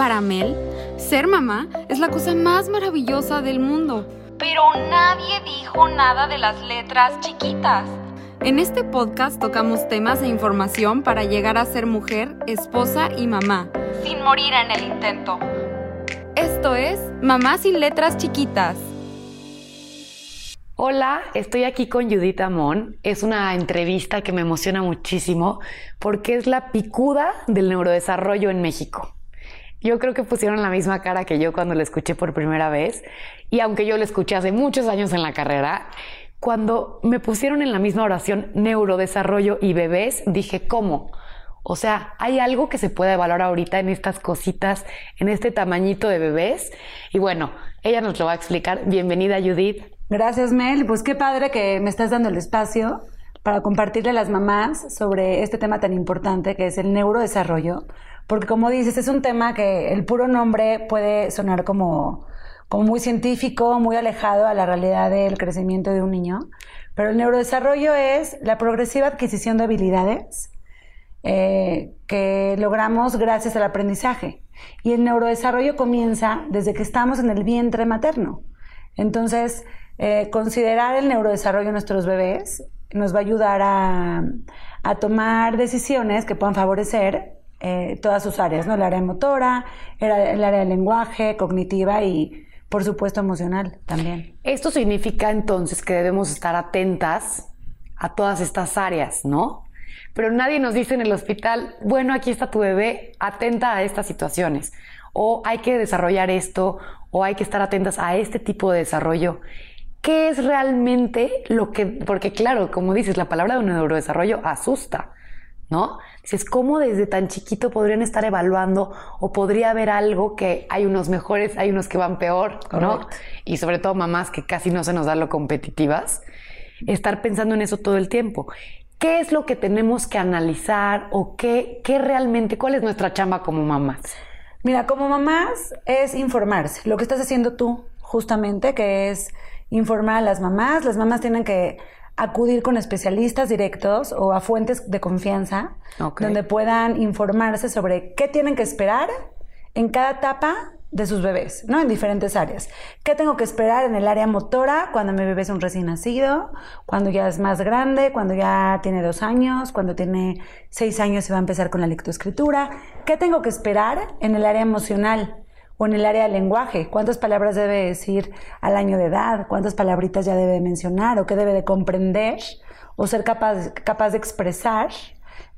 Para Mel, ser mamá es la cosa más maravillosa del mundo. Pero nadie dijo nada de las letras chiquitas. En este podcast tocamos temas e información para llegar a ser mujer, esposa y mamá. Sin morir en el intento. Esto es Mamá sin letras chiquitas. Hola, estoy aquí con Judith Amón. Es una entrevista que me emociona muchísimo porque es la picuda del neurodesarrollo en México. Yo creo que pusieron la misma cara que yo cuando la escuché por primera vez y aunque yo la escuché hace muchos años en la carrera, cuando me pusieron en la misma oración neurodesarrollo y bebés, dije, ¿cómo? O sea, hay algo que se puede evaluar ahorita en estas cositas, en este tamañito de bebés. Y bueno, ella nos lo va a explicar. Bienvenida, Judith. Gracias, Mel. Pues qué padre que me estás dando el espacio para compartirle a las mamás sobre este tema tan importante que es el neurodesarrollo. Porque como dices, es un tema que el puro nombre puede sonar como como muy científico, muy alejado a la realidad del crecimiento de un niño. Pero el neurodesarrollo es la progresiva adquisición de habilidades eh, que logramos gracias al aprendizaje. Y el neurodesarrollo comienza desde que estamos en el vientre materno. Entonces, eh, considerar el neurodesarrollo de nuestros bebés nos va a ayudar a, tomar decisiones que puedan favorecer eh, todas sus áreas, ¿no? El área motora, el, el área del lenguaje, cognitiva y, por supuesto, emocional también. Esto significa entonces que debemos estar atentas a todas estas áreas, ¿no? Pero nadie nos dice en el hospital, bueno, aquí está tu bebé, atenta a estas situaciones. O hay que desarrollar esto, o hay que estar atentas a este tipo de desarrollo. ¿Qué es realmente lo que, porque claro, como dices, la palabra de un neurodesarrollo asusta. ¿no? Dices, ¿cómo desde tan chiquito podrían estar evaluando o podría haber algo que hay unos mejores, hay unos que van peor, ¿no? Y sobre todo mamás que casi no se nos da lo competitivas, estar pensando en eso todo el tiempo. ¿Qué es lo que tenemos que analizar o qué, qué realmente, cuál es nuestra chamba como mamás? Mira, como mamás es informarse, lo que estás haciendo tú, justamente, que es informar a las mamás. Las mamás tienen que acudir con especialistas directos o a fuentes de confianza donde puedan informarse sobre qué tienen que esperar en cada etapa de sus bebés, ¿no? En diferentes áreas. ¿Qué tengo que esperar en el área motora cuando mi bebé es un recién nacido, cuando ya es más grande, cuando ya tiene dos años, cuando tiene seis años y va a empezar con la lectoescritura? ¿Qué tengo que esperar en el área emocional? O en el área del lenguaje, cuántas palabras debe decir al año de edad, cuántas palabritas ya debe mencionar o qué debe de comprender o ser capaz, de expresar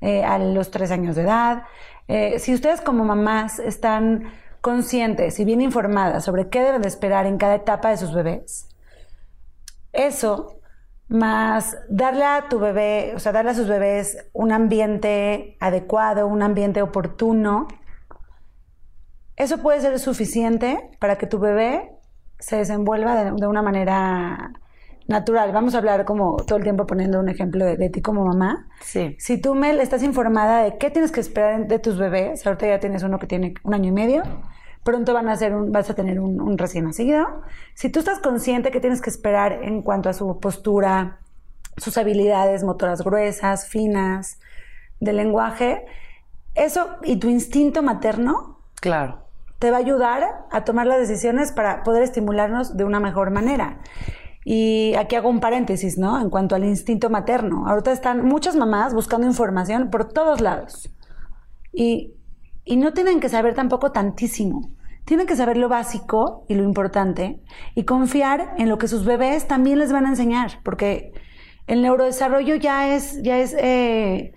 eh, a los tres años de edad. Eh, si ustedes como mamás están conscientes y bien informadas sobre qué deben de esperar en cada etapa de sus bebés, eso más darle a tu bebé, o sea, darle a sus bebés un ambiente adecuado, un ambiente oportuno, eso puede ser suficiente para que tu bebé se desenvuelva de, una manera natural. Vamos a hablar como todo el tiempo poniendo un ejemplo de, ti como mamá. Sí. Si tú, Mel, estás informada de qué tienes que esperar de tus bebés, ahorita ya tienes uno que tiene un año y medio, pronto van a ser un, vas a tener un, un recién nacido. Si tú estás consciente que tienes que esperar en cuanto a su postura, sus habilidades motoras gruesas, finas, de lenguaje, eso y tu instinto materno. Claro te va a ayudar a tomar las decisiones para poder estimularnos de una mejor manera. Y aquí hago un paréntesis, ¿no? En cuanto al instinto materno. Ahorita están muchas mamás buscando información por todos lados. Y, y no tienen que saber tampoco tantísimo. Tienen que saber lo básico y lo importante y confiar en lo que sus bebés también les van a enseñar, porque el neurodesarrollo ya es, ya es eh,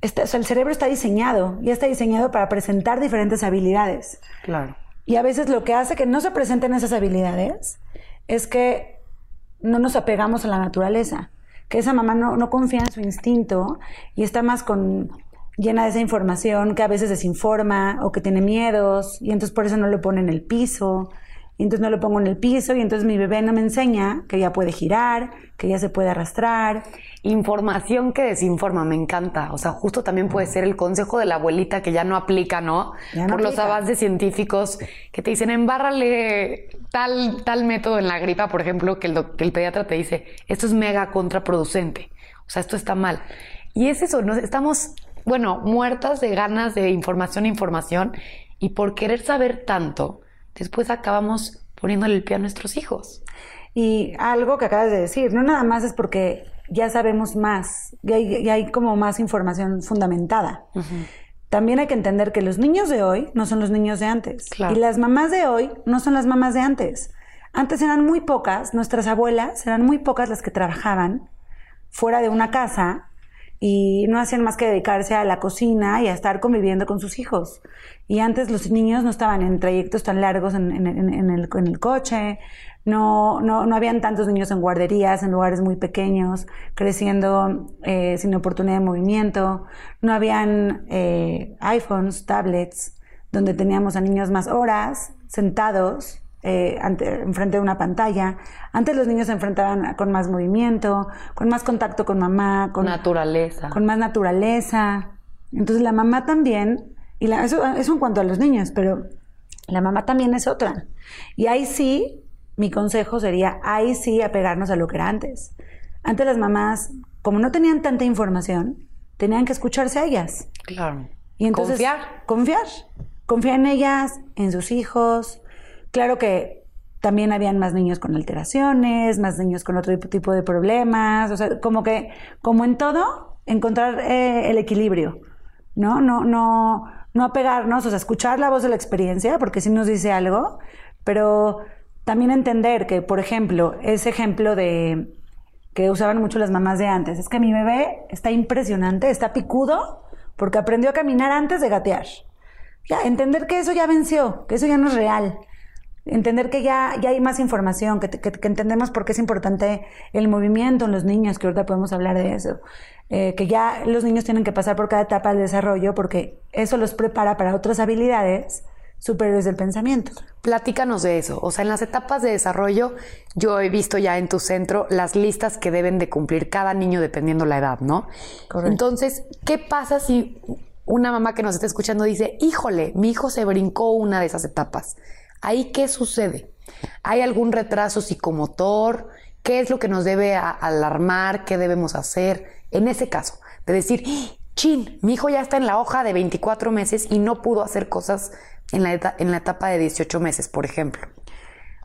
el cerebro está diseñado, ya está diseñado para presentar diferentes habilidades. Claro. Y a veces lo que hace que no se presenten esas habilidades es que no nos apegamos a la naturaleza, que esa mamá no, no confía en su instinto y está más con llena de esa información que a veces desinforma o que tiene miedos y entonces por eso no lo pone en el piso entonces no lo pongo en el piso y entonces mi bebé no me enseña que ya puede girar, que ya se puede arrastrar. Información que desinforma, me encanta. O sea, justo también puede ser el consejo de la abuelita que ya no aplica, ¿no? Por los avances científicos que te dicen, embárrale tal, tal método en la gripa, por ejemplo, que el, que el pediatra te dice, esto es mega contraproducente. O sea, esto está mal. Y es eso, nos estamos bueno, muertas de ganas de información e información y por querer saber tanto, después acabamos poniéndole el pie a nuestros hijos. Y algo que acabas de decir, no nada más es porque ya sabemos más, ya hay, ya hay como más información fundamentada. También hay que entender que los niños de hoy no son los niños de antes. Claro. Y las mamás de hoy no son las mamás de antes. Antes eran muy pocas, nuestras abuelas eran muy pocas las que trabajaban fuera de una casa y no hacían más que dedicarse a la cocina y a estar conviviendo con sus hijos. Y antes los niños no estaban en trayectos tan largos en, el, en el coche, no, no, no habían tantos niños en guarderías, en lugares muy pequeños, creciendo eh, sin oportunidad de movimiento, no habían eh, iPhones, tablets, donde teníamos a niños más horas sentados eh, ante, enfrente de una pantalla. Antes los niños se enfrentaban con más movimiento, con más contacto con mamá, con, Naturaleza. con más naturaleza. Entonces la mamá también, y la- eso, eso en cuanto a los niños, pero la mamá también es otra. Y ahí sí, mi consejo sería, ahí sí apegarnos a lo que era antes. Antes las mamás, como no tenían tanta información, tenían que escucharse a ellas. Claro. Y entonces, Confiar. Confiar. Confiar en ellas, en sus hijos. Claro que también habían más niños con alteraciones, más niños con otro tipo de problemas. O sea, como que, como en todo, encontrar eh, el equilibrio. ¿No? No, no, no apegarnos, o sea, escuchar la voz de la experiencia, porque sí nos dice algo, pero también entender que, por ejemplo, ese ejemplo de que usaban mucho las mamás de antes. Es que mi bebé está impresionante, está picudo, porque aprendió a caminar antes de gatear. Ya, entender que eso ya venció, que eso ya no es real. Entender que ya, ya hay más información, que, que- que entendemos por qué es importante el movimiento en los niños, que ahorita podemos hablar de eso. Eh, que ya los niños tienen que pasar por cada etapa del desarrollo porque eso los prepara para otras habilidades superiores del pensamiento. Platícanos de eso. O sea, en las etapas de desarrollo, yo he visto ya en tu centro las listas que deben de cumplir cada niño dependiendo la edad, ¿no? Correcto. Entonces, ¿qué pasa si una mamá que nos está escuchando dice, híjole, mi hijo se brincó una de esas etapas? ¿Ahí qué sucede? ¿Hay algún retraso psicomotor? ¿Qué es lo que nos debe alarmar? ¿Qué debemos hacer? En ese caso, de decir, chin, mi hijo ya está en la hoja de 24 meses y no pudo hacer cosas en la, eta- en la etapa de 18 meses, por ejemplo.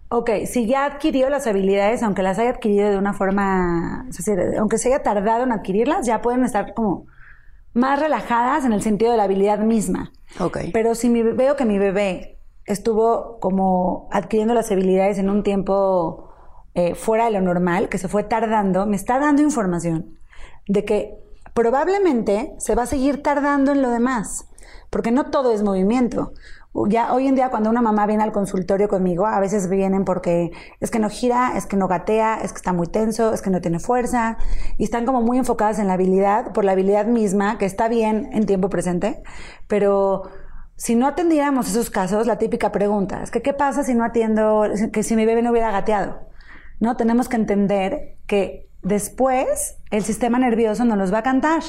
Ok, si ya adquirió las habilidades, aunque las haya adquirido de una forma, es decir, aunque se haya tardado en adquirirlas, ya pueden estar como más relajadas en el sentido de la habilidad misma. Ok. Pero si mi- veo que mi bebé estuvo como adquiriendo las habilidades en un tiempo eh, fuera de lo normal, que se fue tardando, me está dando información de que probablemente se va a seguir tardando en lo demás, porque no todo es movimiento. Ya hoy en día cuando una mamá viene al consultorio conmigo, a veces vienen porque es que no gira, es que no gatea, es que está muy tenso, es que no tiene fuerza y están como muy enfocadas en la habilidad, por la habilidad misma, que está bien en tiempo presente, pero si no atendiéramos esos casos, la típica pregunta es que qué pasa si no atiendo, que si mi bebé no hubiera gateado. ¿no? Tenemos que entender que después el sistema nervioso no nos va a cantar.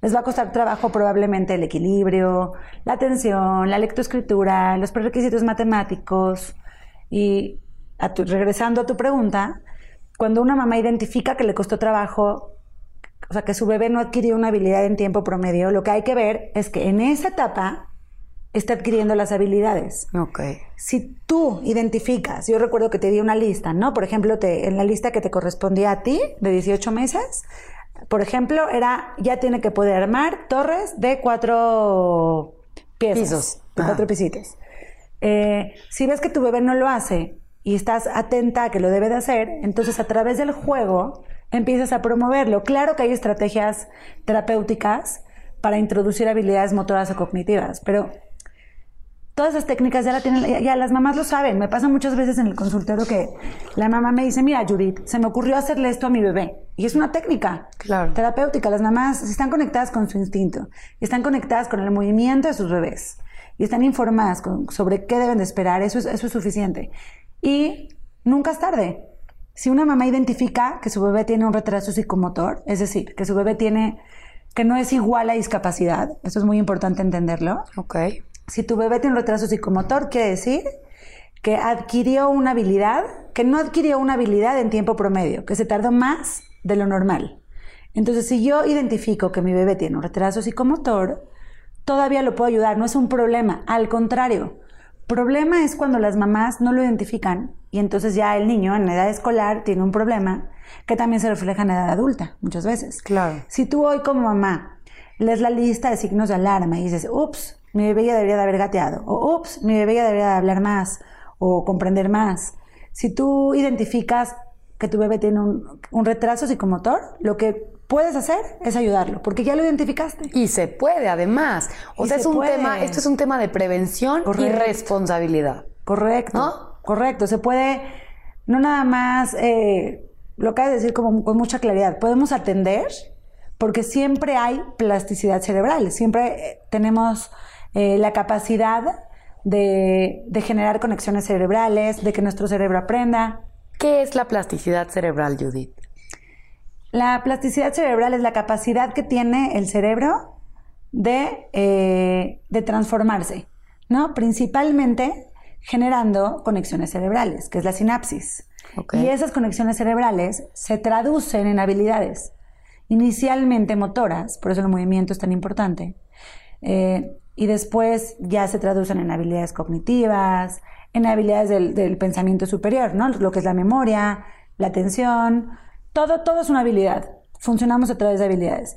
Les va a costar trabajo probablemente el equilibrio, la atención, la lectoescritura, los prerequisitos matemáticos. Y a tu- regresando a tu pregunta, cuando una mamá identifica que le costó trabajo, o sea, que su bebé no adquirió una habilidad en tiempo promedio, lo que hay que ver es que en esa etapa está adquiriendo las habilidades. Ok. Si tú identificas, yo recuerdo que te di una lista, ¿no? Por ejemplo, te- en la lista que te correspondía a ti, de 18 meses, por ejemplo, era, ya tiene que poder armar torres de cuatro piezas. Pisos. De Ajá. cuatro pisitos. Eh, si ves que tu bebé no lo hace y estás atenta a que lo debe de hacer, entonces a través del juego empiezas a promoverlo. Claro que hay estrategias terapéuticas para introducir habilidades motoras o cognitivas, pero todas esas técnicas ya, la tienen, ya, ya las mamás lo saben. Me pasa muchas veces en el consultorio que la mamá me dice, mira Judith, se me ocurrió hacerle esto a mi bebé. Y es una técnica Claro. terapéutica. Las mamás están conectadas con su instinto, y están conectadas con el movimiento de sus bebés y están informadas con- sobre qué deben de esperar. Eso es, eso es suficiente. Y nunca es tarde. Si una mamá identifica que su bebé tiene un retraso psicomotor, es decir, que su bebé tiene que no es igual a discapacidad, eso es muy importante entenderlo. Ok. Si tu bebé tiene un retraso psicomotor, quiere decir que adquirió una habilidad, que no adquirió una habilidad en tiempo promedio, que se tardó más de lo normal. Entonces, si yo identifico que mi bebé tiene un retraso psicomotor, todavía lo puedo ayudar, no es un problema, al contrario. Problema es cuando las mamás no lo identifican y entonces ya el niño en edad escolar tiene un problema que también se refleja en edad adulta muchas veces. Claro. Si tú hoy como mamá lees la lista de signos de alarma y dices, ups, mi bebé ya debería de haber gateado, o ups, mi bebé ya debería de hablar más, o comprender más. Si tú identificas que tu bebé tiene un, un retraso psicomotor, lo que puedes hacer es ayudarlo, porque ya lo identificaste. Y se puede, además. O Y sea, se es un puede. tema, esto es un tema de prevención y Correcto. responsabilidad. Correcto. ¿No? Correcto. Se puede, no nada más, eh, lo acabas de decir como con mucha claridad, podemos atender porque siempre hay plasticidad cerebral, siempre eh, tenemos eh, la capacidad de, de generar conexiones cerebrales, de que nuestro cerebro aprenda. ¿Qué es la plasticidad cerebral, Judith? La plasticidad cerebral es la capacidad que tiene el cerebro de, eh, de transformarse, ¿no? Principalmente generando conexiones cerebrales, que es la sinapsis. Y esas conexiones cerebrales se traducen en habilidades, inicialmente motoras, por eso el movimiento es tan importante, eh, y después ya se traducen en habilidades cognitivas, en habilidades del, pensamiento superior, ¿no? Lo que es la memoria, la atención, todo, todo es una habilidad. Funcionamos a través de habilidades.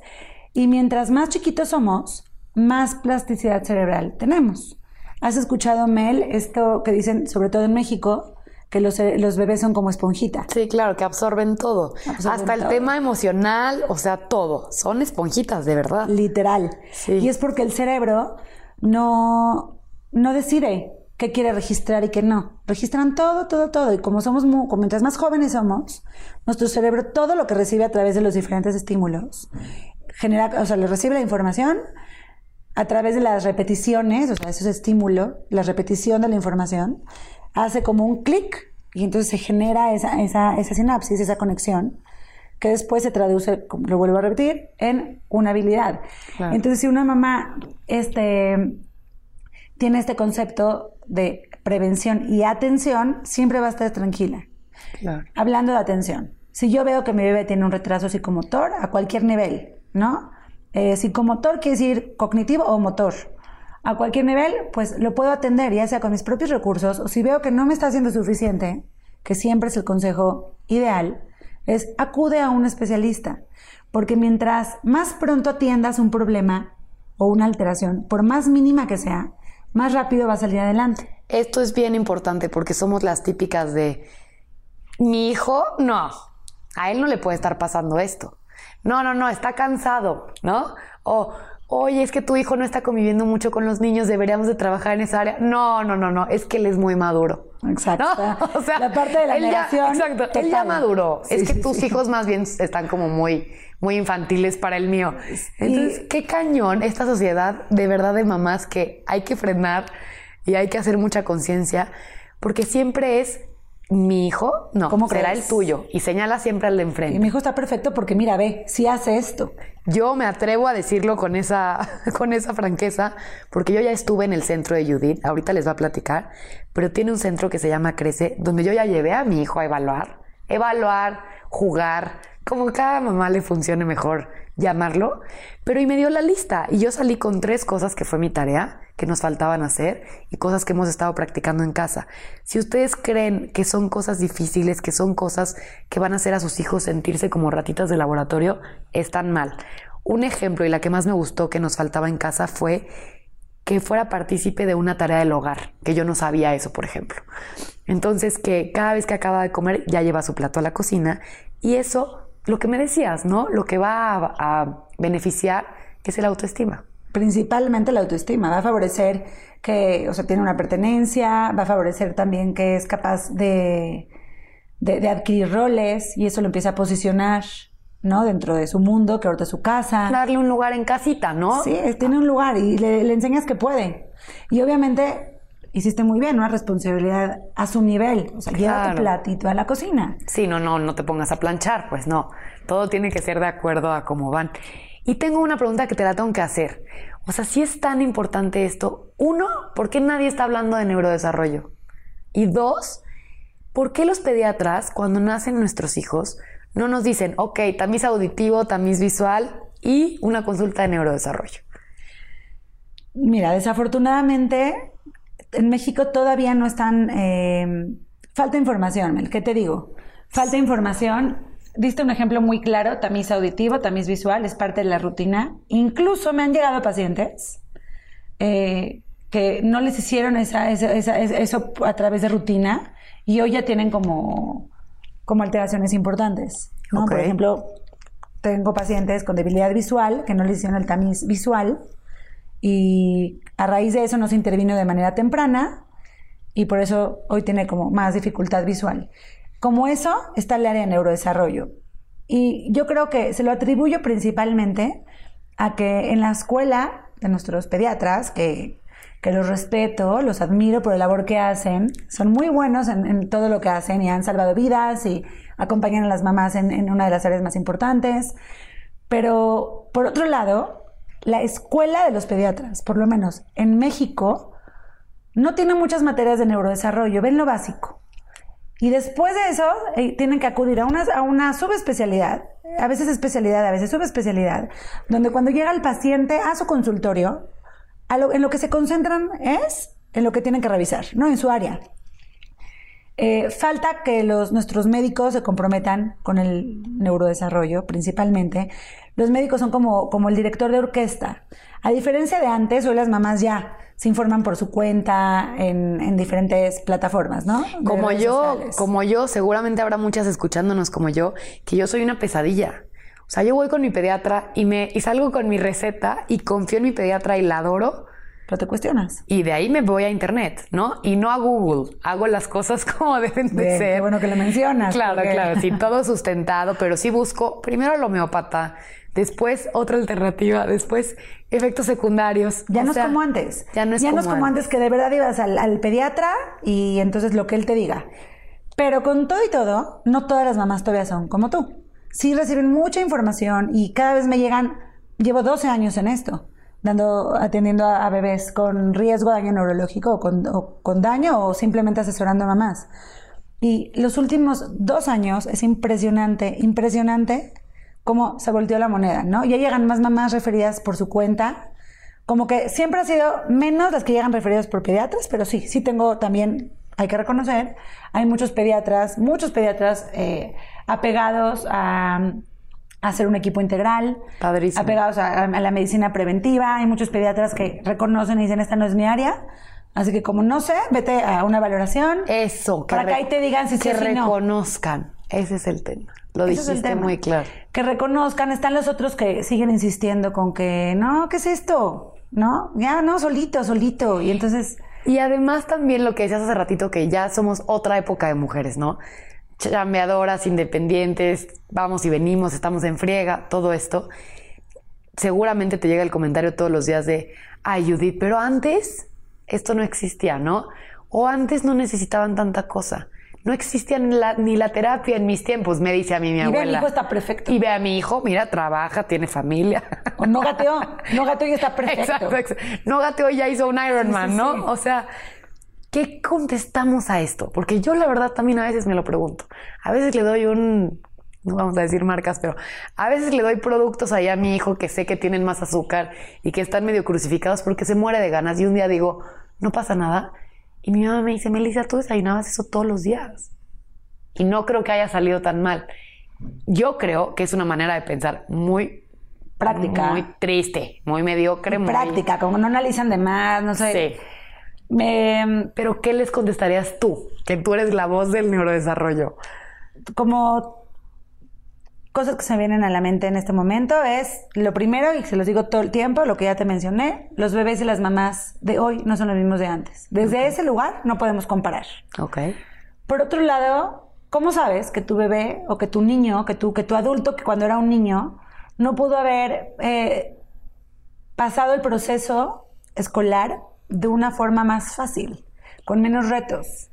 Y mientras más chiquitos somos, más plasticidad cerebral tenemos. ¿Has escuchado, Mel, esto que dicen, sobre todo en México, que los, los bebés son como esponjita? Sí, claro, que absorben todo. Absorben Hasta el todo. tema emocional, o sea, todo. Son esponjitas, de verdad. Literal. Sí. Y es porque el cerebro no, no decide qué quiere registrar y qué no. Registran todo, todo, todo. Y como somos, mu- como mientras más jóvenes somos, nuestro cerebro, todo lo que recibe a través de los diferentes estímulos, genera, o sea, le recibe la información a través de las repeticiones, o sea, eso es estímulo, la repetición de la información, hace como un clic y entonces se genera esa, esa, esa sinapsis, esa conexión, que después se traduce, lo vuelvo a repetir, en una habilidad. Claro. Entonces, si una mamá este, tiene este concepto de prevención y atención, siempre va a estar tranquila. Claro. Hablando de atención, si yo veo que mi bebé tiene un retraso psicomotor a cualquier nivel, ¿no? Eh, psicomotor quiere decir cognitivo o motor. A cualquier nivel, pues lo puedo atender, ya sea con mis propios recursos, o si veo que no me está haciendo suficiente, que siempre es el consejo ideal, es acude a un especialista. Porque mientras más pronto atiendas un problema o una alteración, por más mínima que sea, más rápido va a salir adelante. Esto es bien importante porque somos las típicas de mi hijo, no, a él no le puede estar pasando esto. No, no, no, está cansado, ¿no? O, oye, es que tu hijo no está conviviendo mucho con los niños, deberíamos de trabajar en esa área. No, no, no, no, es que él es muy maduro. Exacto. ¿No? O sea, la parte de la él ya- exacto, él ya maduró. Sí, es que sí, tus sí. hijos más bien están como muy, muy infantiles para el mío. Entonces, qué cañón esta sociedad de verdad de mamás que hay que frenar y hay que hacer mucha conciencia porque siempre es mi hijo, no, ¿Cómo será crees? el tuyo y señala siempre al de Y enfrente. mi hijo está perfecto porque mira, ve, si hace esto. Yo me atrevo a decirlo con esa, con esa franqueza, porque yo ya estuve en el centro de Judith, ahorita les va a platicar, pero tiene un centro que se llama Crece, donde yo ya llevé a mi hijo a evaluar, evaluar, jugar, como cada mamá le funcione mejor llamarlo, pero y me dio la lista y yo salí con tres cosas que fue mi tarea, que nos faltaban hacer y cosas que hemos estado practicando en casa. Si ustedes creen que son cosas difíciles, que son cosas que van a hacer a sus hijos sentirse como ratitas de laboratorio, están mal. Un ejemplo y la que más me gustó que nos faltaba en casa fue que fuera partícipe de una tarea del hogar, que yo no sabía eso, por ejemplo. Entonces, que cada vez que acaba de comer ya lleva su plato a la cocina y eso, lo que me decías, ¿no? Lo que va a, a beneficiar es el autoestima. Principalmente la autoestima. Va a favorecer que, o sea, tiene una pertenencia, va a favorecer también que es capaz de, de, de adquirir roles y eso lo empieza a posicionar, ¿no? Dentro de su mundo, que ahorita es su casa. Darle un lugar en casita, ¿no? Sí, tiene un lugar y le, le enseñas que puede. Y obviamente hiciste muy bien, una responsabilidad a su nivel. O sea, lleva Claro. tu platito a la cocina. Sí, no, no, no te pongas a planchar, pues no. Todo tiene que ser de acuerdo a cómo van. Y tengo una pregunta que te la tengo que hacer. O sea, si es tan importante esto, uno, ¿por qué nadie está hablando de neurodesarrollo? Y dos, ¿por qué los pediatras, cuando nacen nuestros hijos, no nos dicen, ok, tamiz auditivo, tamiz visual y una consulta de neurodesarrollo? Mira, desafortunadamente en México todavía no están... eh, falta información, Mel, ¿qué te digo? Falta información. Diste un ejemplo muy claro, tamiz auditivo, tamiz visual, es parte de la rutina. Incluso me han llegado pacientes eh, que no les hicieron esa- esa- esa- eso a través de rutina y hoy ya tienen como, como alteraciones importantes. ¿no? Por Ok. ejemplo, tengo pacientes con debilidad visual que no les hicieron el tamiz visual y a raíz de eso no se intervino de manera temprana y por eso hoy tiene como más dificultad visual. Como eso está el área de neurodesarrollo. Y yo creo que se lo atribuyo principalmente a que en la escuela de nuestros pediatras, que, que los respeto, los admiro por la labor que hacen, son muy buenos en, todo lo que hacen y han salvado vidas y acompañan a las mamás en, en una de las áreas más importantes. Pero por otro lado, la escuela de los pediatras, por lo menos en México, no tiene muchas materias de neurodesarrollo, ven lo básico. Y después de eso, eh, tienen que acudir a una, a una subespecialidad, a veces especialidad, a veces subespecialidad, donde cuando llega el paciente a su consultorio, en lo que se concentran es en lo que tienen que revisar, no en su área. Eh, falta que los, nuestros médicos se comprometan con el neurodesarrollo, principalmente. Los médicos son como, como el director de orquesta. A diferencia de antes, hoy las mamás ya se informan por su cuenta en, en diferentes plataformas, ¿no? De Como yo, sociales. como yo, seguramente habrá muchas escuchándonos como yo, que yo soy una pesadilla. O sea, yo voy con mi pediatra y me y salgo con mi receta y confío en mi pediatra y la adoro. Pero te cuestionas. Y de ahí me voy a internet, ¿no? Y no a Google. Hago las cosas como deben de Bien, ser. qué bueno que lo mencionas, Claro, porque- claro. Sí, todo sustentado, pero sí busco primero el homeópata, después otra alternativa, después efectos secundarios. Ya O no es como antes. Ya no es como, como antes que de verdad ibas al, al pediatra y entonces lo que él te diga. Pero con todo y todo, no todas las mamás todavía son como tú. Sí reciben mucha información y cada vez me llegan, llevo 12 años en esto, dando, atendiendo a, a bebés con riesgo de daño neurológico o con, o con daño o simplemente asesorando a mamás. Y los últimos dos años es impresionante, impresionante cómo se volteó la moneda, ¿no? Ya llegan más mamás referidas por su cuenta. Como que siempre ha sido menos las que llegan referidas por pediatras, pero sí, sí tengo también, hay que reconocer, hay muchos pediatras, muchos pediatras eh, apegados a, hacer un equipo integral, Padrísimo. apegados a, a la medicina preventiva. Hay muchos pediatras que reconocen y dicen, esta no es mi área. Así que como no sé, vete a una valoración. Eso, Para que ahí te digan si sí que o si no. reconozcan. Ese es el tema. Lo Ese es el dijiste tema. muy claro. Que reconozcan, están los otros que siguen insistiendo con que, no, ¿qué es esto? ¿No? Ya, no, solito, solito. Y entonces, Y además también lo que decías hace ratito, que ya somos otra época de mujeres, ¿no? Chambeadoras, independientes, vamos y venimos, estamos en friega, todo esto. Seguramente te llega el comentario todos los días de, ay Judith, pero antes esto no existía, ¿no? O antes no necesitaban tanta cosa. No existía ni la, ni la terapia en mis tiempos, me dice a mí mi y ve, abuela. mi hijo está perfecto. Y ve a mi hijo, mira, trabaja, tiene familia. O no gateó, no gateó y está perfecto. Exacto, exacto. No gateó y ya hizo un Ironman, Sí, sí, ¿no? sí. O sea, ¿qué contestamos a esto? Porque yo la verdad también a veces me lo pregunto. A veces le doy un, no vamos a decir marcas, pero a veces le doy productos ahí a mi hijo que sé que tienen más azúcar y que están medio crucificados porque se muere de ganas y un día digo, no pasa nada. Y mi mamá me dice, Melissa, tú desayunabas eso todos los días. Y no creo que haya salido tan mal. Yo creo que es una manera de pensar muy Práctica. muy triste, muy mediocre, muy Práctica, como no analizan de más, no sé. Sí. Me- Pero ¿qué les contestarías tú? Que tú eres la voz del neurodesarrollo. como cosas que se vienen a la mente en este momento es lo primero y se los digo todo el tiempo lo que ya te mencioné los bebés y las mamás de hoy no son los mismos de antes desde ese lugar no podemos comparar Ok. por otro lado cómo sabes que tu bebé o que tu niño que tu que tu adulto que cuando era un niño no pudo haber eh, pasado el proceso escolar de una forma más fácil, con menos retos,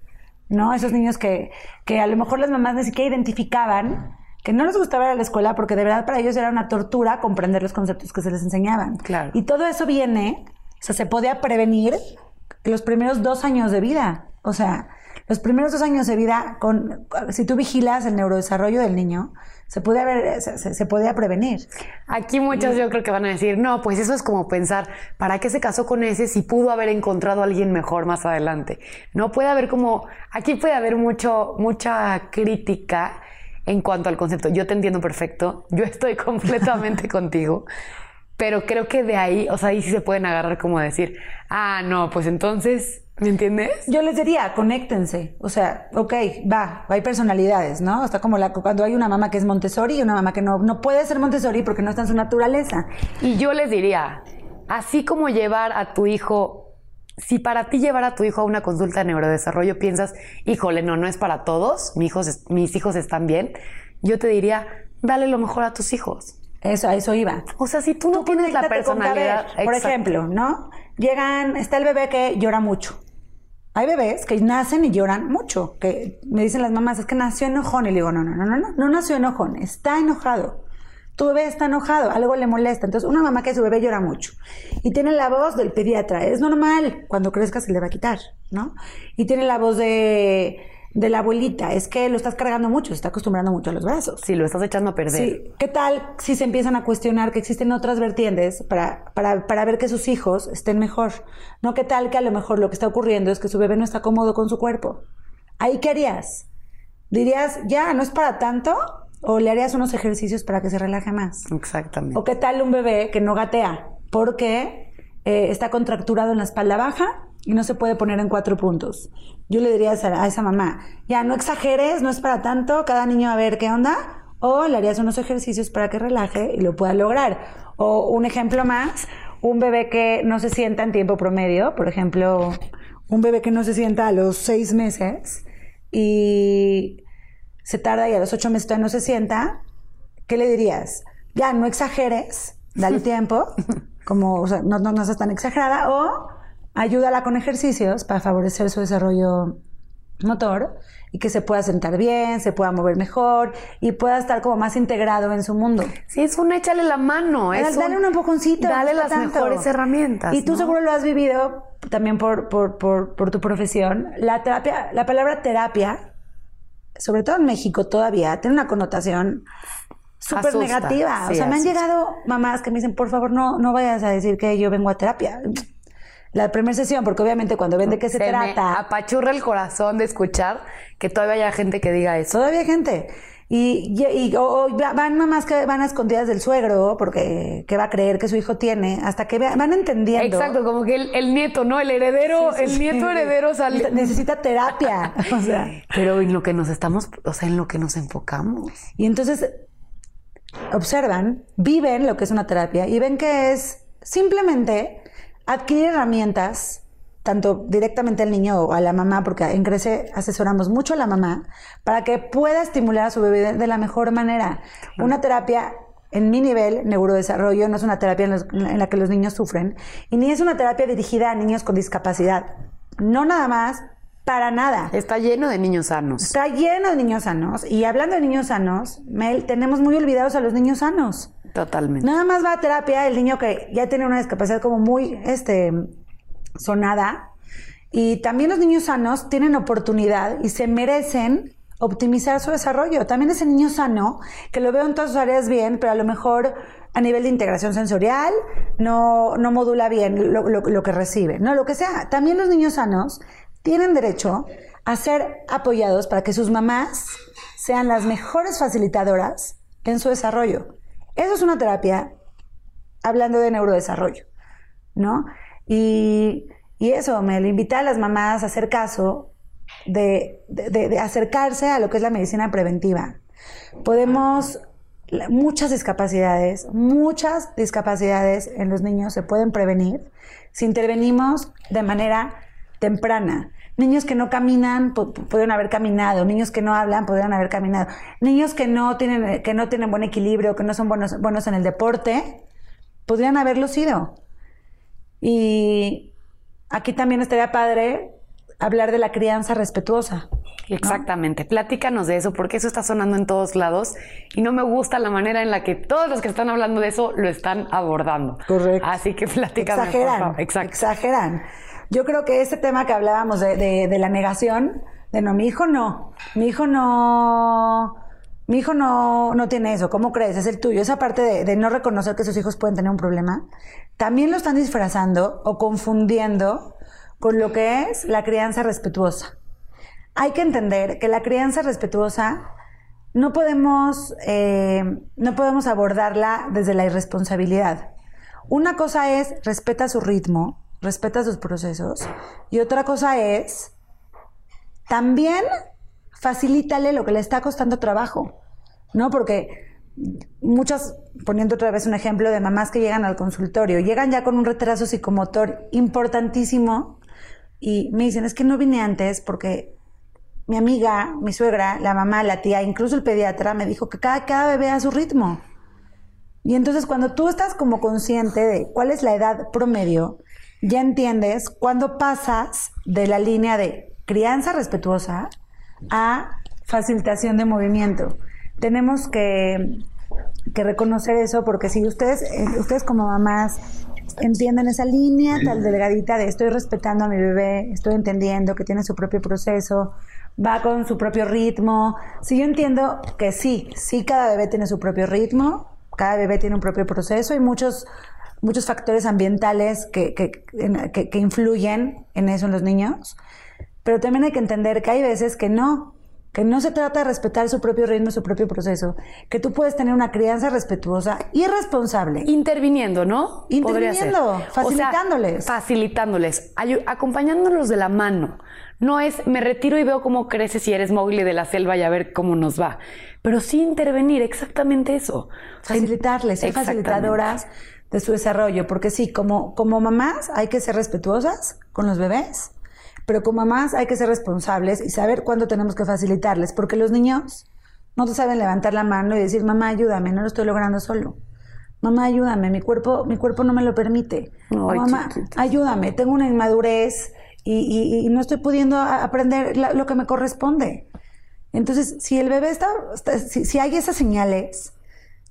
¿no? Esos niños que, que a lo mejor las mamás ni siquiera identificaban, que no les gustaba ir a la escuela porque de verdad para ellos era una tortura comprender los conceptos que se les enseñaban. Claro. Y todo eso viene, o sea, se podía prevenir los primeros dos años de vida. O sea, los primeros dos años de vida, con, si tú vigilas el neurodesarrollo del niño, se puede haber, se, se- se podía prevenir. Aquí muchos yo creo que van a decir, no, pues eso es como pensar, ¿para qué se casó con ese si pudo haber encontrado a alguien mejor más adelante? No puede haber como, aquí puede haber mucho, mucha crítica en cuanto al concepto. Yo te entiendo perfecto, yo estoy completamente contigo, pero creo que de ahí, o sea, ahí sí se pueden agarrar como decir, ah, no, pues entonces, ¿me entiendes? Yo les diría, conéctense. O sea, ok, va, hay personalidades, ¿no? Está como la, cuando hay una mamá que es Montessori y una mamá que no, no puede ser Montessori porque no está en su naturaleza. Y yo les diría, así como llevar a tu hijo, si para ti llevar a tu hijo a una consulta de neurodesarrollo piensas, híjole, no, no es para todos, mis hijos, mis hijos están bien, yo te diría, dale lo mejor a tus hijos. Eso, a eso iba. O sea, si tú no tienes la ver, personalidad... por ejemplo, ¿no? Llegan, está el bebé que llora mucho. Hay bebés que nacen y lloran mucho. Que me dicen las mamás, es que nació enojón. Y le digo, no, no, no, no, no, no nació enojón, está enojado. Tu bebé está enojado, algo le molesta. Entonces, una mamá que su bebé llora mucho y tiene la voz del pediatra, es normal, cuando crezca se le va a quitar, ¿no? Y tiene la voz de, de la abuelita, es que lo estás cargando mucho, se está acostumbrando mucho a los brazos. Si lo estás echando a perder. Sí. ¿Qué tal si se empiezan a cuestionar que existen otras vertientes para, para, para ver que sus hijos estén mejor? ¿No? ¿Qué tal que a lo mejor lo que está ocurriendo es que su bebé no está cómodo con su cuerpo? ¿Ahí qué harías? ¿Dirías, ya, no es para tanto? ¿O le harías unos ejercicios para que se relaje más? Exactamente. ¿O qué tal un bebé que no gatea? Porque eh, está contracturado en la espalda baja y no se puede poner en cuatro puntos. Yo le diría a esa, a esa mamá, ya no exageres, no es para tanto, cada niño a ver qué onda. O le harías unos ejercicios para que relaje y lo pueda lograr. O un ejemplo más, un bebé que no se sienta en tiempo promedio, por ejemplo, un bebé que no se sienta a los seis meses y se tarda y a los ocho meses todavía no se sienta, ¿qué le dirías? Ya, no exageres, dale tiempo, como o sea, no, no, no seas tan exagerada, o ayúdala con ejercicios para favorecer su desarrollo motor y que se pueda sentar bien, se pueda mover mejor y pueda estar como más integrado en su mundo. Sí, es un échale la mano. Es dale un empujoncito. Dale las tanto. mejores herramientas. Y tú ¿no? seguro lo has vivido también por, por, por, por tu profesión. La terapia, la palabra terapia, sobre todo en México todavía, tiene una connotación súper negativa. o sea, me han llegado mamás que me dicen, por favor, no, no vayas a decir que yo vengo a terapia. La primera sesión, porque obviamente cuando ven de qué se, me trata, apachurra el corazón de escuchar que todavía haya gente que diga eso. Todavía hay gente. Y, y- y- o, o van mamás que van a escondidas del suegro porque que va a creer que su hijo tiene, hasta que van entendiendo. Exacto, como que el, el nieto, ¿no? El heredero, el nieto heredero sale. Necesita terapia. O sea, Pero en lo que nos estamos, o sea, en lo que nos enfocamos. y entonces observan, viven lo que es una terapia y ven que es simplemente adquirir herramientas, tanto directamente al niño o a la mamá, porque en Crece asesoramos mucho a la mamá, para que pueda estimular a su bebé de, la mejor manera. Una terapia en mi nivel, neurodesarrollo, no es una terapia en, los- en la que los niños sufren, y ni es una terapia dirigida a niños con discapacidad. No nada más, para nada. Está lleno de niños sanos. Está lleno de niños sanos. Y hablando de niños sanos, Mel, tenemos muy olvidados a los niños sanos. Totalmente. Nada más va a terapia el niño que ya tiene una discapacidad como muy este, sonada. Y también los niños sanos tienen oportunidad y se merecen optimizar su desarrollo. También ese niño sano, que lo veo en todas sus áreas bien, pero a lo mejor a nivel de integración sensorial no, no modula bien lo, lo- lo que recibe, ¿no? Lo que sea. También los niños sanos tienen derecho a ser apoyados para que sus mamás sean las mejores facilitadoras en su desarrollo. Eso es una terapia hablando de neurodesarrollo, ¿no? Y, eso, me invita a las mamás a hacer caso de, acercarse a lo que es la medicina preventiva. Podemos, muchas discapacidades, muchas discapacidades en los niños se pueden prevenir si intervenimos de manera temprana. Niños que no caminan pu- pu- pudieron haber caminado, niños que no hablan pudieron haber caminado, niños que no tienen, que no tienen buen equilibrio, que no son buenos, buenos en el deporte, podrían haberlo sido. Y aquí también estaría padre hablar de la crianza respetuosa. Exactamente. Platícanos de eso, porque eso está sonando en todos lados y no me gusta la manera en la que todos los que están hablando de eso lo están abordando. Correcto. Así que platícame. por Exageran, favor. Exacto. exageran. Yo creo que ese tema que hablábamos de, la negación de no, mi hijo no, mi hijo no, mi hijo no, no tiene eso, ¿cómo crees? Es el tuyo. Esa parte de, de no reconocer que sus hijos pueden tener un problema, también lo están disfrazando o confundiendo con lo que es la crianza respetuosa. Hay que entender que la crianza respetuosa no podemos, eh, no podemos abordarla desde la irresponsabilidad. Una cosa es respeta su ritmo, respeta sus procesos, y otra cosa es también facilítale lo que le está costando trabajo, ¿no? Porque muchas, poniendo otra vez un ejemplo de mamás que llegan al consultorio, llegan ya con un retraso psicomotor importantísimo y me dicen, es que no vine antes porque mi amiga, mi suegra, la mamá, la tía, incluso el pediatra me dijo que cada, cada bebé a su ritmo. Y entonces cuando tú estás como consciente de cuál es la edad promedio, ya entiendes cuándo pasas de la línea de crianza respetuosa a facilitación de movimiento. Tenemos que, que reconocer eso porque si ustedes, eh, ustedes como mamás entienden esa línea tal delgadita de estoy respetando a mi bebé, estoy entendiendo que tiene su propio proceso, va con su propio ritmo. Si yo entiendo que sí, sí cada bebé tiene su propio ritmo, cada bebé tiene un propio proceso y muchos, muchos factores ambientales que, que, que, que influyen en eso en los niños. Pero también hay que entender que hay veces que no, que no se trata de respetar su propio ritmo, su propio proceso, que tú puedes tener una crianza respetuosa y responsable. Interviniendo, ¿no? Interviniendo, O sea, facilitándoles. facilitándoles, acompañándolos de la mano. No es me retiro y veo cómo creces si eres Mowgli de la selva y a ver cómo nos va. Pero sí intervenir, exactamente eso. Facilitarles, ser facilitadoras de su desarrollo, porque sí, como, como mamás hay que ser respetuosas con los bebés, pero como mamás hay que ser responsables y saber cuándo tenemos que facilitarles, porque los niños no saben levantar la mano y decir, mamá, ayúdame, no lo estoy logrando solo. Mamá, ayúdame, mi cuerpo, mi cuerpo no me lo permite. O, Ay, mamá, ayúdame, tengo una inmadurez y, y- y no estoy pudiendo aprender la- lo que me corresponde. Entonces, si el bebé está, está- si, si hay esas señales,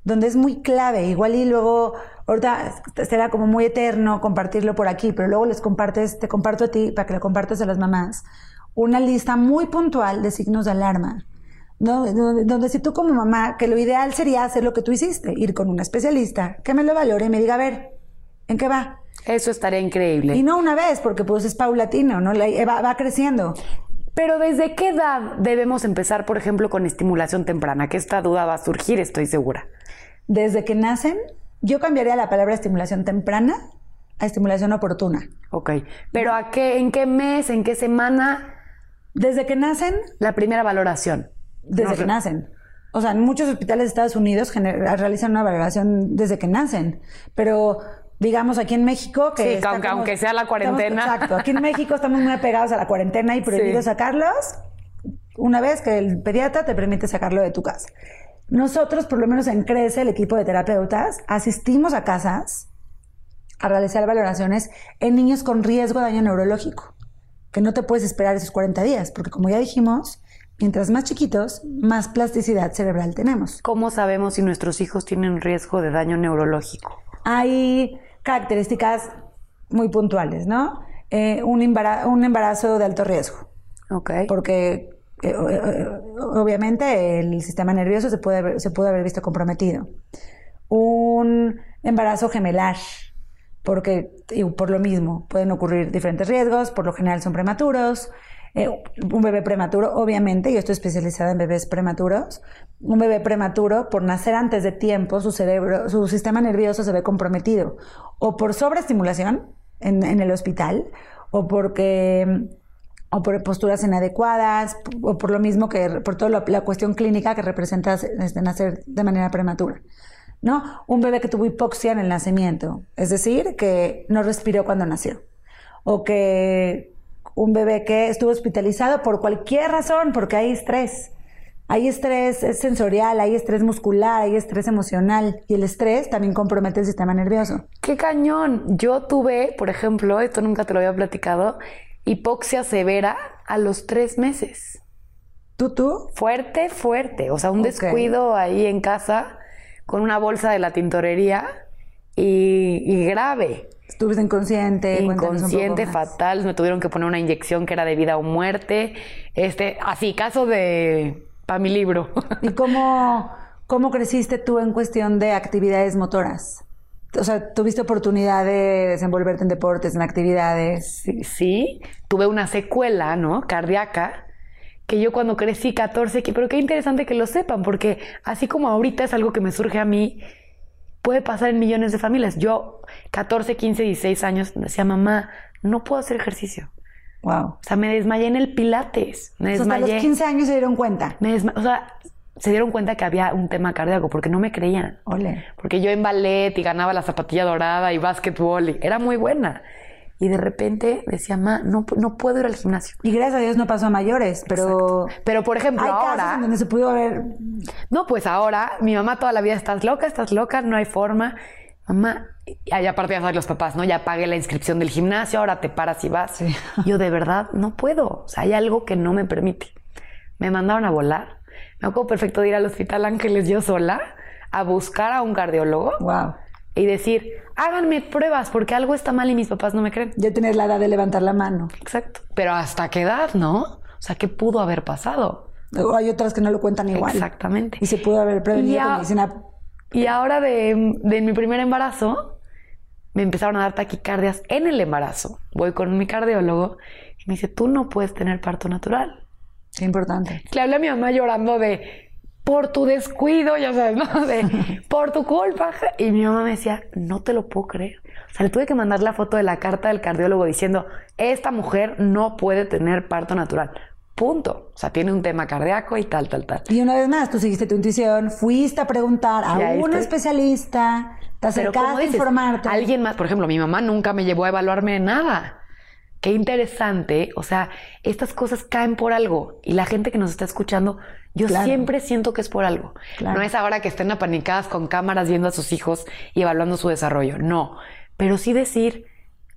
donde es muy clave, igual y luego, ahorita será como muy eterno compartirlo por aquí, pero luego les compartes, te comparto a ti para que lo compartas a las mamás, una lista muy puntual de signos de alarma. ¿no? Donde, donde si tú como mamá, que lo ideal sería hacer lo que tú hiciste, ir con un especialista, que me lo valore y me diga, a ver, ¿en qué va? Eso estaría increíble. Y no una vez, porque pues es paulatino, ¿no? La- va, va creciendo. Pero ¿desde qué edad debemos empezar, por ejemplo, con estimulación temprana? Que esta duda va a surgir, estoy segura. Desde que nacen, yo cambiaría la palabra estimulación temprana a estimulación oportuna. Ok. Pero ¿a qué, en qué mes, en qué semana Desde que nacen, la primera valoración? desde No, que nacen. O sea, en muchos hospitales de Estados Unidos realizan una valoración desde que nacen. Pero digamos aquí en México que Sí, está aunque- como- aunque sea la cuarentena. estamos- exacto. Aquí en México estamos muy apegados a la cuarentena y prohibido Sí. sacarlos una vez que el pediatra te permite sacarlo de tu casa. Nosotros, por lo menos en Crece, el equipo de terapeutas, asistimos a casas a realizar valoraciones en niños con riesgo de daño neurológico, que no te puedes esperar esos 40 días, porque como ya dijimos, mientras más chiquitos, más plasticidad cerebral tenemos. ¿Cómo sabemos si nuestros hijos tienen riesgo de daño neurológico? Hay características muy puntuales, ¿no? Eh, un, embara- un embarazo de alto riesgo, Ok. porque eh, eh, obviamente el sistema nervioso se puede, haber- se puede haber visto comprometido. Un embarazo gemelar, porque por lo mismo pueden ocurrir diferentes riesgos, por lo general son prematuros. Eh, un bebé prematuro, obviamente, yo estoy especializada en bebés prematuros. Un bebé prematuro, por nacer antes de tiempo, su cerebro, su sistema nervioso se ve comprometido. O por sobreestimulación en el hospital, o porque o por posturas inadecuadas, o por lo mismo que por toda la, la cuestión clínica que representa este, nacer de manera prematura. ¿No? Un bebé que tuvo hipoxia en el nacimiento, es decir, que no respiró cuando nació. O que un bebé que estuvo hospitalizado por cualquier razón, porque hay estrés. Hay estrés sensorial, hay estrés muscular, hay estrés emocional. Y el estrés también compromete el sistema nervioso. ¡Qué cañón! Yo tuve, por ejemplo, esto nunca te lo había platicado, hipoxia severa a los tres meses. ¿Tú, tú? Fuerte, fuerte. O sea, un descuido ahí en casa con una bolsa de la tintorería y, y grave. Estuviste inconsciente. inconsciente, fatal, me tuvieron que poner una inyección que era de vida o muerte. Este, así, caso de para mi libro. ¿Y cómo, cómo creciste tú en cuestión de actividades motoras? O sea, ¿tuviste oportunidad de desenvolverte en deportes, en actividades? Sí, sí, tuve una secuela, ¿no? Cardíaca, que yo cuando crecí 14, que, pero qué interesante que lo sepan, porque así como ahorita es algo que me surge a mí, puede pasar en millones de familias. Yo, 14, 15, 16 años, decía, mamá, no puedo hacer ejercicio. Wow. O sea, me desmayé en el Pilates. Me O sea, hasta los 15 años se dieron cuenta. me o sea, se dieron cuenta que había un tema cardíaco porque no me creían. Ole. Porque yo en ballet y ganaba la zapatilla dorada y básquetbol y era muy buena. Y de repente decía, ma, no, no puedo ir al gimnasio. Y gracias a Dios no pasó a mayores, pero Pero por ejemplo, hay casos ahora. en donde se pudo haber... No, pues ahora, mi mamá toda la vida, estás loca, estás loca, no hay forma. Mamá, y aparte ya sabes los papás, ¿no? Ya pagué la inscripción del gimnasio, ahora te paras y vas. Sí. Yo de verdad no puedo. O sea, hay algo que no me permite. Me mandaron a volar. Me acuerdo perfecto de ir al Hospital Ángeles yo sola a buscar a un cardiólogo Wow. y decir, háganme pruebas porque algo está mal y mis papás no me creen. Ya tienes la edad de levantar la mano. Exacto. Pero hasta qué edad, ¿no? O sea, ¿qué pudo haber pasado? O hay otras que no lo cuentan igual. Exactamente. Y se pudo haber prevenido Y a- con medicina. Y ahora de, de mi primer embarazo, me empezaron a dar taquicardias en el embarazo. Voy con mi cardiólogo y me dice, tú no puedes tener parto natural. Qué importante. Le hablé a mi mamá llorando de, por tu descuido, ya sabes, ¿no? De, por tu culpa. Y mi mamá me decía, no te lo puedo creer. O sea, le tuve que mandar la foto de la carta del cardiólogo diciendo, esta mujer no puede tener parto natural. Punto. O sea, tiene un tema cardíaco y tal, tal, tal. Y una vez más, tú seguiste tu intuición, fuiste a preguntar a un especialista, te acercaste a informarte. alguien más, por ejemplo, mi mamá nunca me llevó a evaluarme de nada. Qué interesante, o sea, estas cosas caen por algo y la gente que nos está escuchando, yo Claro. siempre siento que es por algo. Claro. No es ahora que estén apanicadas con cámaras viendo a sus hijos y evaluando su desarrollo, no, pero sí decir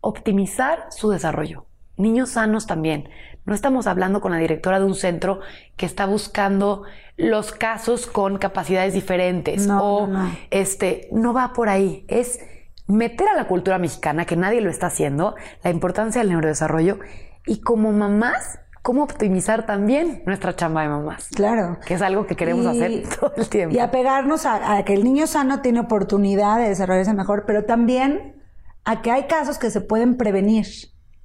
optimizar su desarrollo. Niños sanos también. No estamos hablando con la directora de un centro que está buscando los casos con capacidades diferentes No, o no, no. este, no va por ahí. Es meter a la cultura mexicana, que nadie lo está haciendo, la importancia del neurodesarrollo y como mamás, cómo optimizar también nuestra chamba de mamás. Claro. Que es algo que queremos Y- hacer todo el tiempo. Y apegarnos a, a que el niño sano tiene oportunidad de desarrollarse mejor, pero también a que hay casos que se pueden prevenir,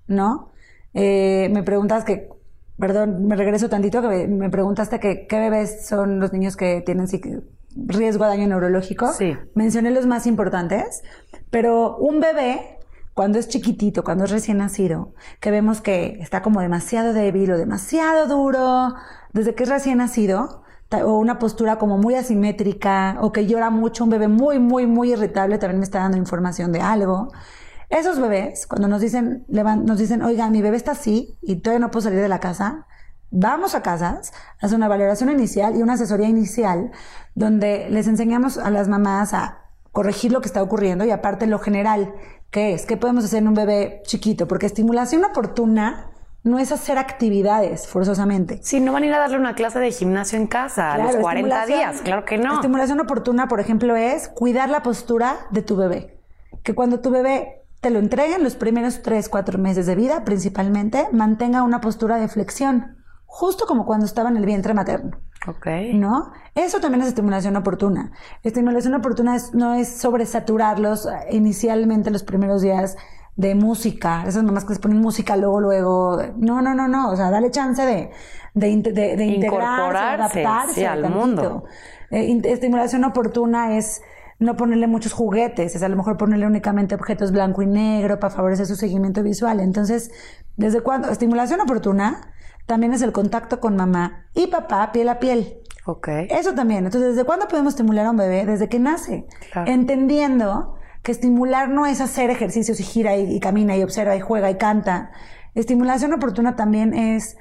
¿no? Eh, me preguntas que, perdón, me regreso tantito, que me, preguntaste que qué bebés son los niños que tienen riesgo a daño neurológico. Sí. Mencioné los más importantes, pero un bebé, cuando es chiquitito, cuando es recién nacido, que vemos que está como demasiado débil o demasiado duro, desde que es recién nacido, o una postura como muy asimétrica, o que llora mucho, un bebé muy, muy, muy irritable, también me está dando información de algo. Esos bebés, cuando nos dicen, nos dicen, oiga, mi bebé está así y todavía no puedo salir de la casa, vamos a casas, hace una valoración inicial y una asesoría inicial donde les enseñamos a las mamás a corregir lo que está ocurriendo y aparte lo general, que es, ¿qué podemos hacer en un bebé chiquito? Porque estimulación oportuna no es hacer actividades forzosamente. Sí, no van a ir a darle una clase de gimnasio en casa a los Claro, 40 estimulación- días, claro que no. Estimulación oportuna, por ejemplo, es cuidar la postura de tu bebé. Que cuando tu bebé te lo entreguen los primeros 3, 4 meses de vida, principalmente, mantenga una postura de flexión, justo como cuando estaba en el vientre materno. Ok. ¿No? Eso también es estimulación oportuna. Estimulación oportuna es- no es sobresaturarlos eh, inicialmente los primeros días de música. Esas mamás que les ponen música luego, luego. No, no, no, no. O sea, dale chance de, de, de- de integrarse, adaptarse sí, al tantito. mundo. Eh, estimulación oportuna es no ponerle muchos juguetes, es a lo mejor ponerle únicamente objetos blanco y negro para favorecer su seguimiento visual. Entonces, ¿desde cuándo? Estimulación oportuna también es el contacto con mamá y papá piel a piel. Ok. Eso también. Entonces, ¿desde cuándo podemos estimular a un bebé? Desde que nace. Claro. Entendiendo que estimular no es hacer ejercicios y gira y, y camina y observa y juega y canta. Estimulación oportuna también es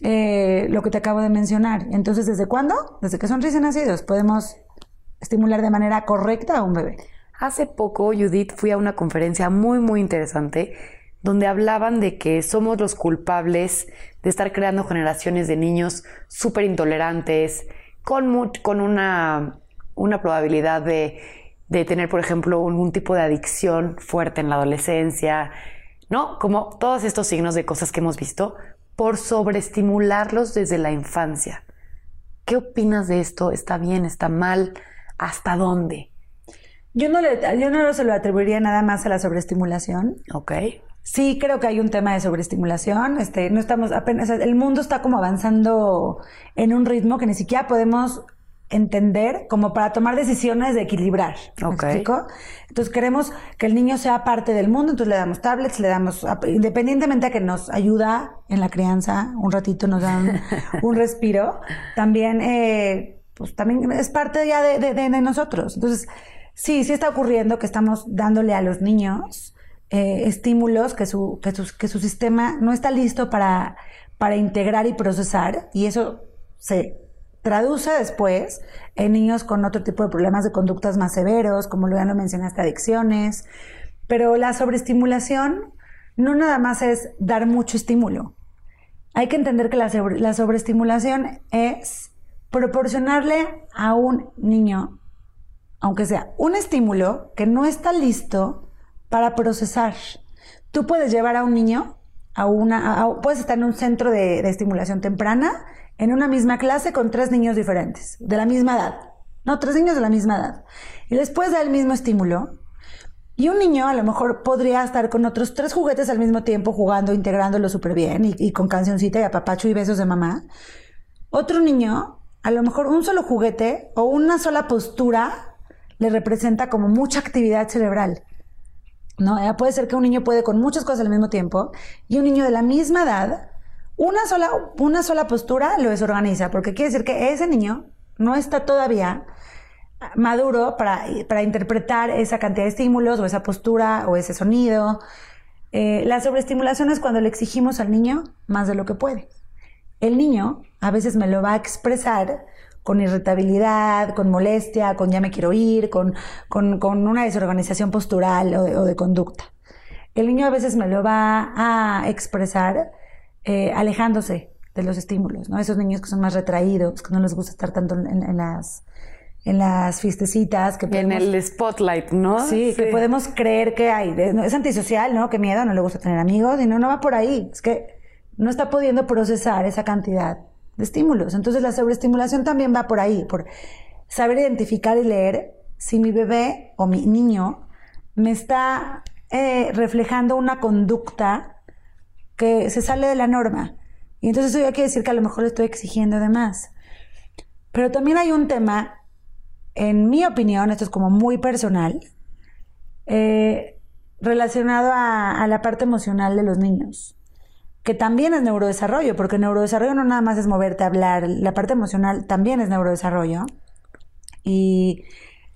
eh, lo que te acabo de mencionar. Entonces, ¿desde cuándo? Desde que son recién nacidos podemos estimular de manera correcta a un bebé. Hace poco, Judith, fui a una conferencia muy, muy interesante donde hablaban de que somos los culpables de estar creando generaciones de niños súper intolerantes, con, con una, una probabilidad de de tener, por ejemplo, un tipo de adicción fuerte en la adolescencia, ¿no? Como todos estos signos de cosas que hemos visto por sobreestimularlos desde la infancia. ¿Qué opinas de esto? ¿Está bien? ¿Está mal? ¿Hasta dónde? Yo no, le, yo no se lo atribuiría nada más a la sobreestimulación. Ok. Sí, creo que hay un tema de sobreestimulación. Este, no estamos apenas, el mundo está como avanzando en un ritmo que ni siquiera podemos entender como para tomar decisiones de equilibrar. ¿Me explico? Entonces queremos que el niño sea parte del mundo, entonces le damos tablets, le damos, independientemente de que nos ayuda en la crianza, un ratito nos dan un, respiro, también, eh, pues también es parte ya de, de, nosotros. Entonces, sí, sí está ocurriendo que estamos dándole a los niños eh, estímulos que su, que, que su sistema no está listo para, para integrar y procesar, y eso se traduce después en niños con otro tipo de problemas de conductas más severos, como ya lo mencionaste, adicciones. Pero la sobreestimulación no nada más es dar mucho estímulo. Hay que entender que la, la sobreestimulación es proporcionarle a un niño, aunque sea un estímulo que no está listo para procesar. Tú puedes llevar a un niño a una, puedes estar en un centro de, estimulación temprana en una misma clase con tres niños diferentes, de la misma edad. No, tres niños de la misma edad. Y les puedes dar el mismo estímulo. Y un niño a lo mejor podría estar con otros tres juguetes al mismo tiempo jugando, integrándolo súper bien y, con cancioncita y apapacho y besos de mamá. Otro niño, a lo mejor un solo juguete o una sola postura le representa como mucha actividad cerebral. ¿No? puede ser que un niño puede con muchas cosas al mismo tiempo y un niño de la misma edad una sola, una sola postura lo desorganiza, porque quiere decir que ese niño no está todavía maduro para, para interpretar esa cantidad de estímulos o esa postura o ese sonido. Eh, la sobreestimulación es cuando le exigimos al niño más de lo que puede. El niño a veces me lo va a expresar con irritabilidad, con molestia, con ya me quiero ir, con, con, una desorganización postural o de, o de, conducta. El niño a veces me lo va a expresar eh, alejándose de los estímulos, ¿no? Esos niños que son más retraídos, que no les gusta estar tanto en, las en las fiestecitas que en el spotlight, ¿no? Sí, que podemos creer que hay. Es antisocial, ¿no? Qué miedo, no le gusta tener amigos y no, no va por ahí. Es que no está pudiendo procesar esa cantidad de estímulos. Entonces la sobreestimulación también va por ahí, por saber identificar y leer si mi bebé o mi niño me está eh, reflejando una conducta que se sale de la norma. Y entonces eso ya quiere decir que a lo mejor le estoy exigiendo de más. Pero también hay un tema, en mi opinión, esto es como muy personal, eh, relacionado a, a, la parte emocional de los niños, que también es neurodesarrollo, porque neurodesarrollo no nada más es moverte hablar, la parte emocional también es neurodesarrollo. Y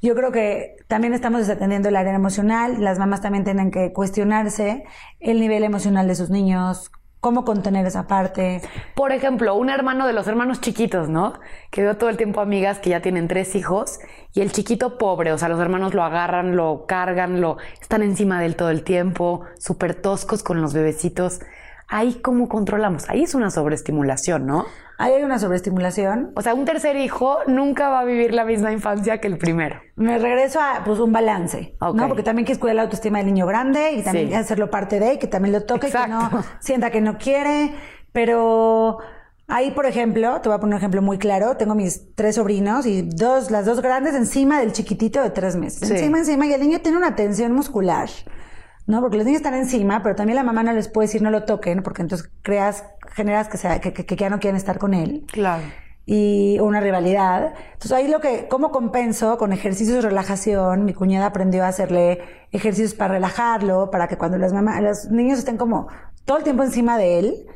yo creo que también estamos desatendiendo el área emocional. Las mamás también tienen que cuestionarse el nivel emocional de sus niños, cómo contener esa parte. Por ejemplo, un hermano de los hermanos chiquitos, ¿no? Que veo todo el tiempo amigas que ya tienen tres hijos y el chiquito pobre, o sea, los hermanos lo agarran, lo cargan, lo están encima de él todo el tiempo, súper toscos con los bebecitos. Ahí cómo controlamos. Ahí es una sobreestimulación, ¿no? Ahí hay una sobreestimulación. O sea, un tercer hijo nunca va a vivir la misma infancia que el primero. Me regreso a pues un balance, ¿no? Porque también quieres cuidar la autoestima del niño grande y también hacerlo parte de, que también lo toque, que no sienta que no quiere, pero ahí, por ejemplo, te voy a poner un ejemplo muy claro, tengo mis tres sobrinos y dos, las dos grandes encima del chiquitito de tres meses. Encima, encima, y el niño tiene una tensión muscular. ¿No? Porque los niños están encima, pero también la mamá no les puede decir no lo toquen, porque entonces creas, generas que, sea, que, que, ya no quieren estar con él. Claro. Y una rivalidad. Entonces ahí lo que, ¿cómo compenso? Con ejercicios de relajación. Mi cuñada aprendió a hacerle ejercicios para relajarlo, para que cuando las mamás, los niños estén como todo el tiempo encima de él,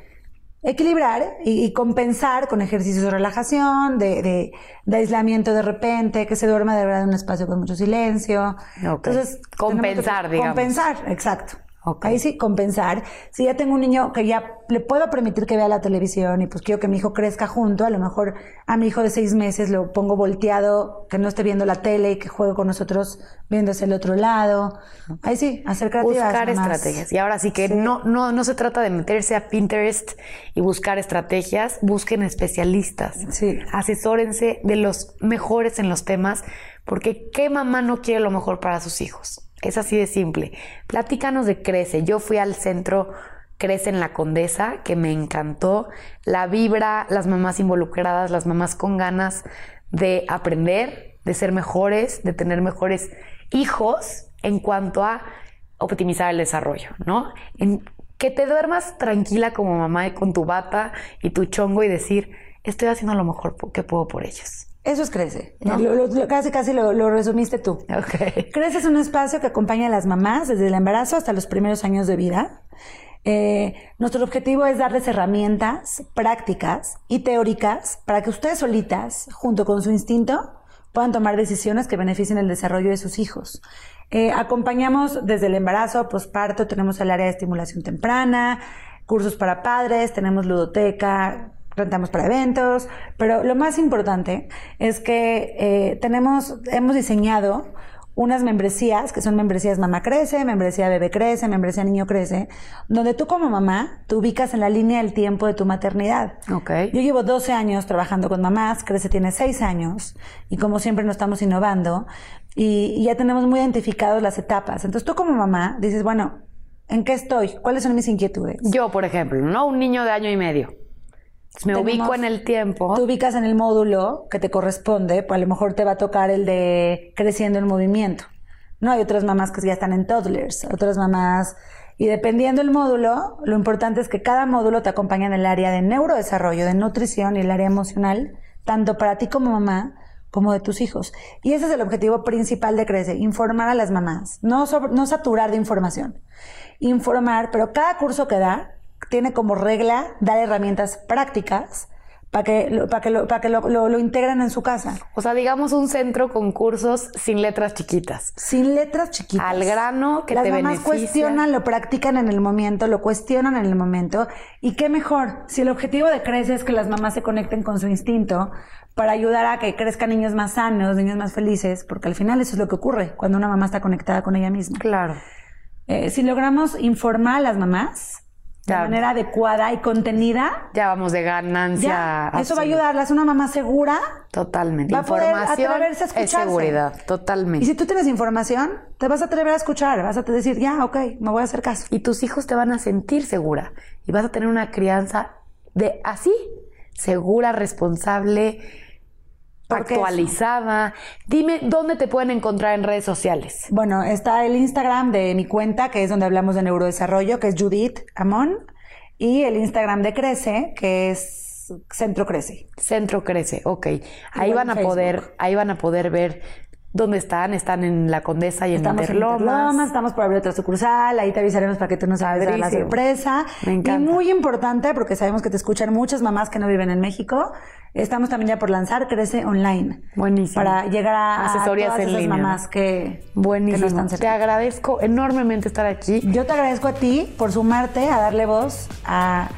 equilibrar y, compensar con ejercicios de relajación, de, aislamiento de repente, que se duerma de verdad en un espacio con mucho silencio. Entonces, compensar, digamos. Compensar, exacto. Ahí sí, compensar. Si ya tengo un niño que ya le puedo permitir que vea la televisión y pues quiero que mi hijo crezca junto, a lo mejor a mi hijo de seis meses lo pongo volteado, que no esté viendo la tele y que juegue con nosotros viéndose el otro lado. Ahí sí, hacer creativas. Buscar estrategias. Y ahora sí que No, no, no se trata de meterse a Pinterest y buscar estrategias, busquen especialistas. Sí. Asesórense de los mejores en los temas Porque ¿qué mamá no quiere lo mejor para sus hijos? Es así de simple. Platícanos de Crece. Yo fui al centro Crece en la Condesa, que me encantó. La vibra, las mamás involucradas, las mamás con ganas de aprender, de ser mejores, de tener mejores hijos en cuanto a optimizar el desarrollo, ¿no? En que te duermas tranquila como mamá con tu bata y tu chongo y decir, estoy haciendo lo mejor que puedo por ellos. Eso es Crece. casi, casi lo, lo, resumiste tú. Okay. Crece es un espacio que acompaña a las mamás desde el embarazo hasta los primeros años de vida. Eh, nuestro objetivo es darles herramientas prácticas y teóricas para que ustedes solitas, junto con su instinto, puedan tomar decisiones que beneficien el desarrollo de sus hijos. Eh, acompañamos desde el embarazo, posparto, tenemos el área de estimulación temprana, cursos para padres, tenemos ludoteca, rentamos para eventos, pero lo más importante es que eh, tenemos, hemos diseñado unas membresías, que son membresías Mamá Crece, membresía Bebé Crece, membresía Niño Crece, donde tú como mamá te ubicas en la línea del tiempo de tu maternidad. Okay. Yo llevo 12 años trabajando con mamás, Crece tiene 6 años, y como siempre nos estamos innovando, y, y ya tenemos muy identificados las etapas. Entonces tú como mamá dices, bueno, ¿en qué estoy? ¿Cuáles son mis inquietudes? Yo, por ejemplo, ¿no? Un niño de año y medio me ubico en el tiempo. Te ubicas en el módulo que te corresponde, pues a lo mejor te va a tocar el de creciendo en movimiento. No hay otras mamás que ya están en toddlers, otras mamás. Y dependiendo del módulo, lo importante es que cada módulo te acompaña en el área de neurodesarrollo, de nutrición y el área emocional, tanto para ti como mamá, como de tus hijos. Y ese es el objetivo principal de Crece, informar a las mamás, no, no saturar de información. Informar, pero cada curso que da tiene como regla dar herramientas prácticas para que, para que, lo, para que lo, integren en su casa. O sea, digamos un centro con cursos sin letras chiquitas. Sin letras chiquitas. Al grano que Las te mamás cuestionan, lo practican en el momento, lo cuestionan en el momento. Y qué mejor, si el objetivo de Crece es que las mamás se conecten con su instinto para ayudar a que crezcan niños más sanos, niños más felices, porque al final eso es lo que ocurre cuando una mamá está conectada con ella misma. Claro. Eh, si logramos informar a las mamás, de manera adecuada y contenida. Ya vamos de ganancia. eso va a ayudarlas. Una mamá segura. Totalmente. Va a poder atreverse a escucharse. seguridad, totalmente. Y si tú tienes información, te vas a atrever a escuchar. Vas a decir, ya, ok, me voy a hacer caso. Y tus hijos te van a sentir segura. Y vas a tener una crianza de así, segura, responsable, actualizada. Dime dónde te pueden encontrar en redes sociales. Bueno, está el Instagram de mi cuenta, que es donde hablamos de neurodesarrollo, que es Judith Amon, y el Instagram de Crece, que es Centro Crece. Centro Crece, ok. Ahí van a poder, ahí van a poder ver ¿Dónde están? Están en La Condesa y en estamos Interlomas. estamos por abrir otra sucursal, ahí te avisaremos para que tú nos hagas la sorpresa. Me encanta. Y muy importante, porque sabemos que te escuchan muchas mamás que no viven en México, estamos también ya por lanzar Crece Online. Buenísimo. Para llegar a, Asesorías todas en esas línea, mamás que, Buenísimo. que no están cerca. Te agradezco enormemente estar aquí. Yo te agradezco a ti por sumarte a darle voz a,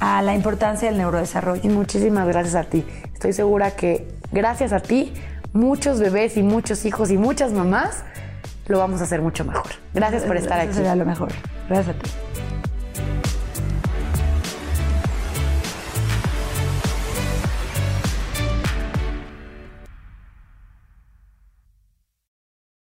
a la importancia del neurodesarrollo. Y muchísimas gracias a ti. Estoy segura que gracias a ti muchos bebés y muchos hijos y muchas mamás, lo vamos a hacer mucho mejor. Gracias por estar Eso aquí. Sería lo mejor. Gracias a ti.